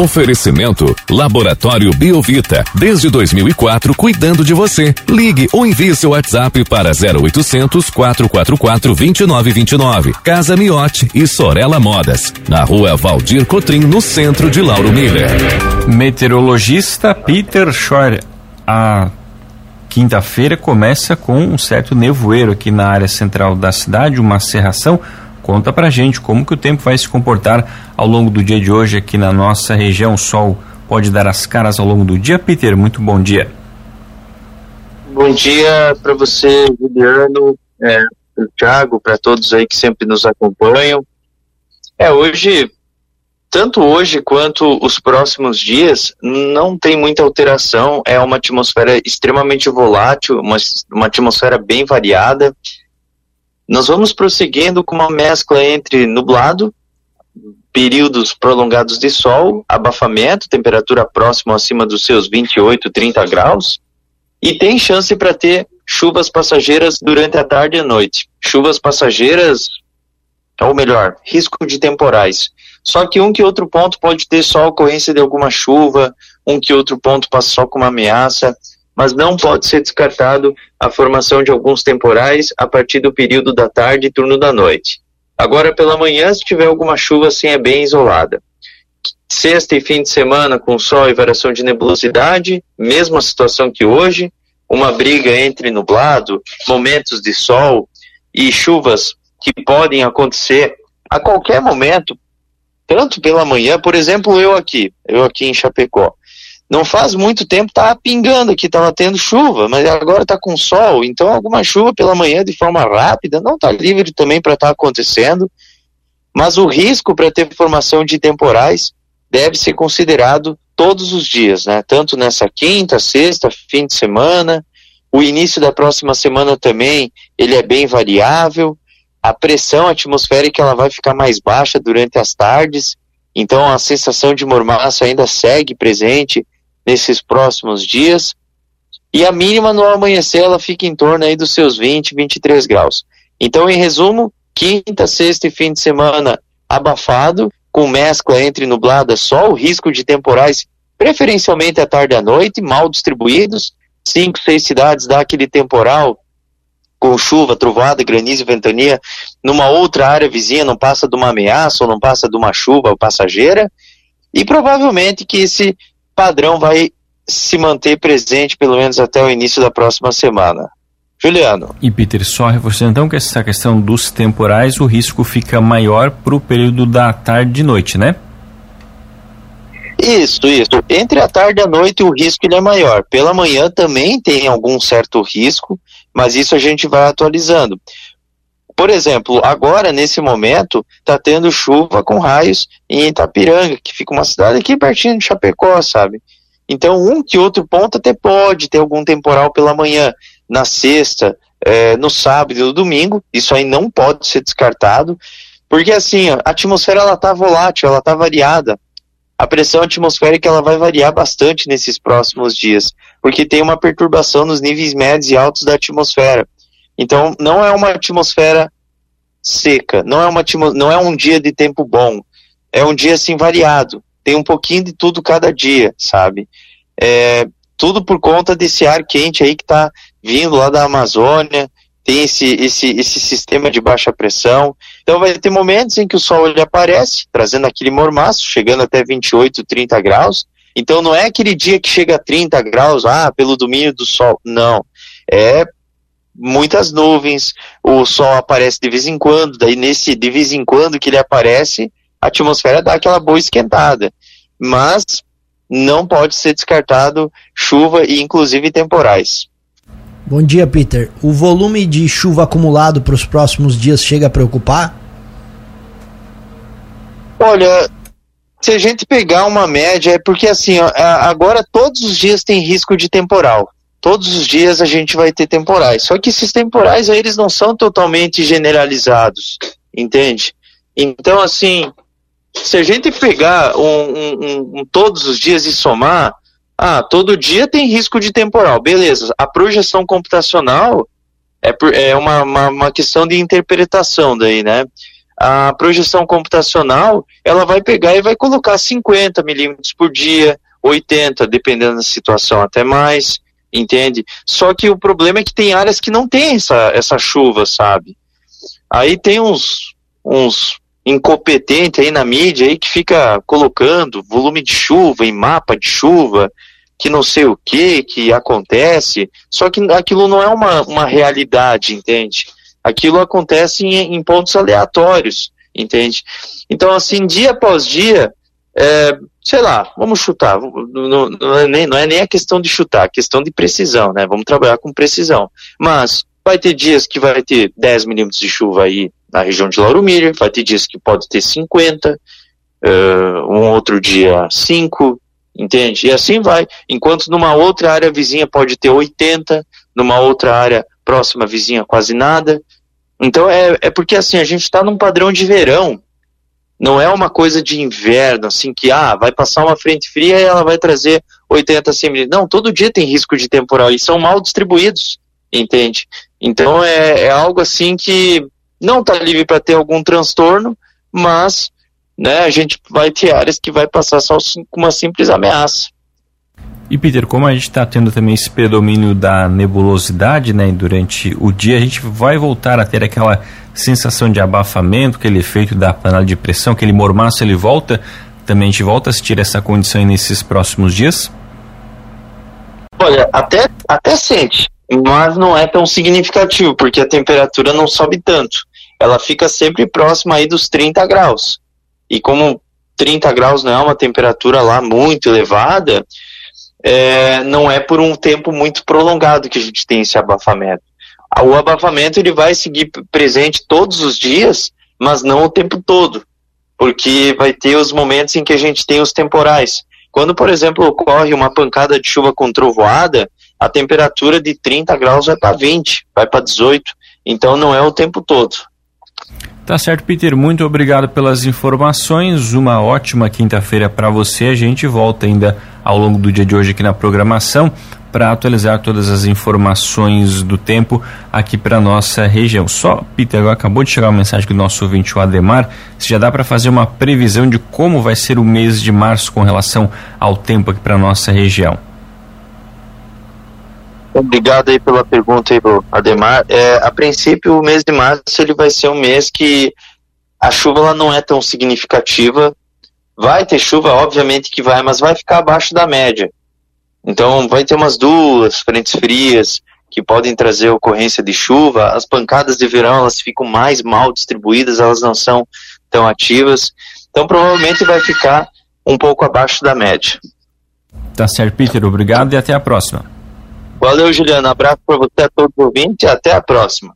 Oferecimento Laboratório Biovita. Desde 2004, cuidando de você. Ligue ou envie seu WhatsApp para 0800 444 2929. Casa Miote e Sorella Modas. Na rua Valdir Cotrim, no centro de Lauro Miller. Meteorologista Peter Schor. A quinta-feira começa com um certo nevoeiro aqui na área central da cidade, uma serração. Conta pra gente como que o tempo vai se comportar ao longo do dia de hoje aqui na nossa região. O sol pode dar as caras ao longo do dia. Peter, muito bom dia. Bom dia para você, Juliano, é, para o Thiago, para todos aí que sempre nos acompanham. É, hoje, tanto hoje quanto os próximos dias, não tem muita alteração. É uma atmosfera extremamente volátil, uma, uma atmosfera bem variada. Nós vamos prosseguindo com uma mescla entre nublado, períodos prolongados de sol, abafamento, temperatura próxima acima dos seus 28, 30 graus, e tem chance para ter chuvas passageiras durante a tarde e a noite. Chuvas passageiras, ou melhor, risco de temporais. Só que um que outro ponto pode ter só ocorrência de alguma chuva, um que outro ponto passa só com uma ameaça mas não pode ser descartado a formação de alguns temporais a partir do período da tarde e turno da noite. Agora, pela manhã, se tiver alguma chuva, assim é bem isolada. Sexta e fim de semana com sol e variação de nebulosidade, mesma situação que hoje, uma briga entre nublado, momentos de sol e chuvas que podem acontecer a qualquer momento, tanto pela manhã, por exemplo, eu aqui, eu aqui em Chapecó. Não faz muito tempo estava pingando aqui, estava tendo chuva, mas agora está com sol, então alguma chuva pela manhã de forma rápida, não está livre também para estar tá acontecendo, mas o risco para ter formação de temporais deve ser considerado todos os dias, né? Tanto nessa quinta, sexta, fim de semana, o início da próxima semana também, ele é bem variável, a pressão atmosférica ela vai ficar mais baixa durante as tardes, então a sensação de mormaço ainda segue presente, nesses próximos dias. E a mínima no amanhecer ela fica em torno aí dos seus 20, 23 graus. Então, em resumo, quinta, sexta e fim de semana abafado, com mescla entre nublada sol, risco de temporais preferencialmente à tarde e à noite, mal distribuídos. Cinco, seis cidades dá aquele temporal com chuva, trovada, granizo e ventania. Numa outra área vizinha não passa de uma ameaça ou não passa de uma chuva passageira. E provavelmente que esse padrão vai se manter presente pelo menos até o início da próxima semana. Juliano. E Peter, só reforçando então que essa questão dos temporais, o risco fica maior para o período da tarde e noite, né? Isso, isso. Entre a tarde e a noite o risco ele é maior. Pela manhã também tem algum certo risco, mas isso a gente vai atualizando. Por exemplo, agora, nesse momento, está tendo chuva com raios em Itapiranga, que fica uma cidade aqui pertinho de Chapecó, sabe? Então, um que outro ponto até pode ter algum temporal pela manhã, na sexta, é, no sábado e no domingo, isso aí não pode ser descartado, porque assim, a atmosfera ela tá volátil, ela tá variada. A pressão atmosférica ela vai variar bastante nesses próximos dias, porque tem uma perturbação nos níveis médios e altos da atmosfera. Então, não é uma atmosfera seca, não é, uma, não é um dia de tempo bom, é um dia assim variado, tem um pouquinho de tudo cada dia, sabe? É, tudo por conta desse ar quente aí que está vindo lá da Amazônia, tem esse, esse, esse sistema de baixa pressão. Então vai ter momentos em que o sol ele aparece, trazendo aquele mormaço, chegando até 28, 30 graus. Então não é aquele dia que chega a 30 graus, ah, pelo domínio do sol. Não. É muitas nuvens, o sol aparece de vez em quando, daí nesse de vez em quando que ele aparece, a atmosfera dá aquela boa esquentada. Mas não pode ser descartado chuva e inclusive temporais. Bom dia, Peter. O volume de chuva acumulado para os próximos dias chega a preocupar? Olha, se a gente pegar uma média, é porque assim, ó, agora todos os dias tem risco de temporal todos os dias a gente vai ter temporais. Só que esses temporais aí, eles não são totalmente generalizados, entende? Então, assim, se a gente pegar um, um, um, todos os dias e somar, ah, todo dia tem risco de temporal, beleza. A projeção computacional é, é uma, uma, uma questão de interpretação daí, né? a projeção computacional, ela vai pegar e vai colocar 50 milímetros por dia, 80, dependendo da situação, até mais, entende? Só que o problema é que tem áreas que não tem essa, essa chuva, sabe? Aí tem uns, uns incompetentes aí na mídia aí que fica colocando volume de chuva em mapa de chuva, que não sei o que que acontece, só que aquilo não é uma, uma realidade, entende? Aquilo acontece em, em pontos aleatórios, entende? Então, assim, dia após dia, é, sei lá, vamos chutar, não, não, é nem, não é nem a questão de chutar, é questão de precisão, né? Vamos trabalhar com precisão. Mas vai ter dias que vai ter 10 milímetros de chuva aí na região de Lauro Miller, vai ter dias que pode ter 50, uh, um outro dia 5, entende? E assim vai. Enquanto numa outra área vizinha pode ter 80, numa outra área próxima vizinha quase nada. Então é, é porque assim, a gente está num padrão de verão. Não é uma coisa de inverno, assim, que ah, vai passar uma frente fria e ela vai trazer 80, 100 milímetros. Não, todo dia tem risco de temporal e são mal distribuídos, entende? Então é, é algo assim que não está livre para ter algum transtorno, mas né, a gente vai ter áreas que vai passar só com uma simples ameaça. E Peter, como a gente está tendo também esse predomínio da nebulosidade, né, durante o dia, a gente vai voltar a ter aquela sensação de abafamento, aquele efeito da panela de pressão, aquele mormaço, ele volta, também a gente volta a sentir essa condição nesses próximos dias? Olha, até, até sente, mas não é tão significativo, porque a temperatura não sobe tanto. Ela fica sempre próxima aí dos 30 graus. E como 30 graus não é uma temperatura lá muito elevada, é, não é por um tempo muito prolongado que a gente tem esse abafamento. O abafamento ele vai seguir presente todos os dias, mas não o tempo todo, porque vai ter os momentos em que a gente tem os temporais. Quando, por exemplo, ocorre uma pancada de chuva com trovoada, a temperatura de 30 graus vai para 20, vai para 18, então não é o tempo todo. Tá certo, Peter. Muito obrigado pelas informações. Uma ótima quinta-feira para você. A gente volta ainda ao longo do dia de hoje aqui na programação para atualizar todas as informações do tempo aqui para nossa região. Só, Peter, agora acabou de chegar uma mensagem do nosso ouvinte, o Ademar. Se já dá para fazer uma previsão de como vai ser o mês de março com relação ao tempo aqui para nossa região? Obrigado aí pela pergunta aí, Ademar. É, a princípio, o mês de março ele vai ser um mês que a chuva ela não é tão significativa. Vai ter chuva, obviamente que vai, mas vai ficar abaixo da média. Então, vai ter umas duas frentes frias que podem trazer ocorrência de chuva. As pancadas de verão elas ficam mais mal distribuídas, elas não são tão ativas. Então, provavelmente vai ficar um pouco abaixo da média. Tá certo, Peter. Obrigado e até a próxima. Valeu, Juliano. Abraço para você, a todos os ouvintes e até a próxima.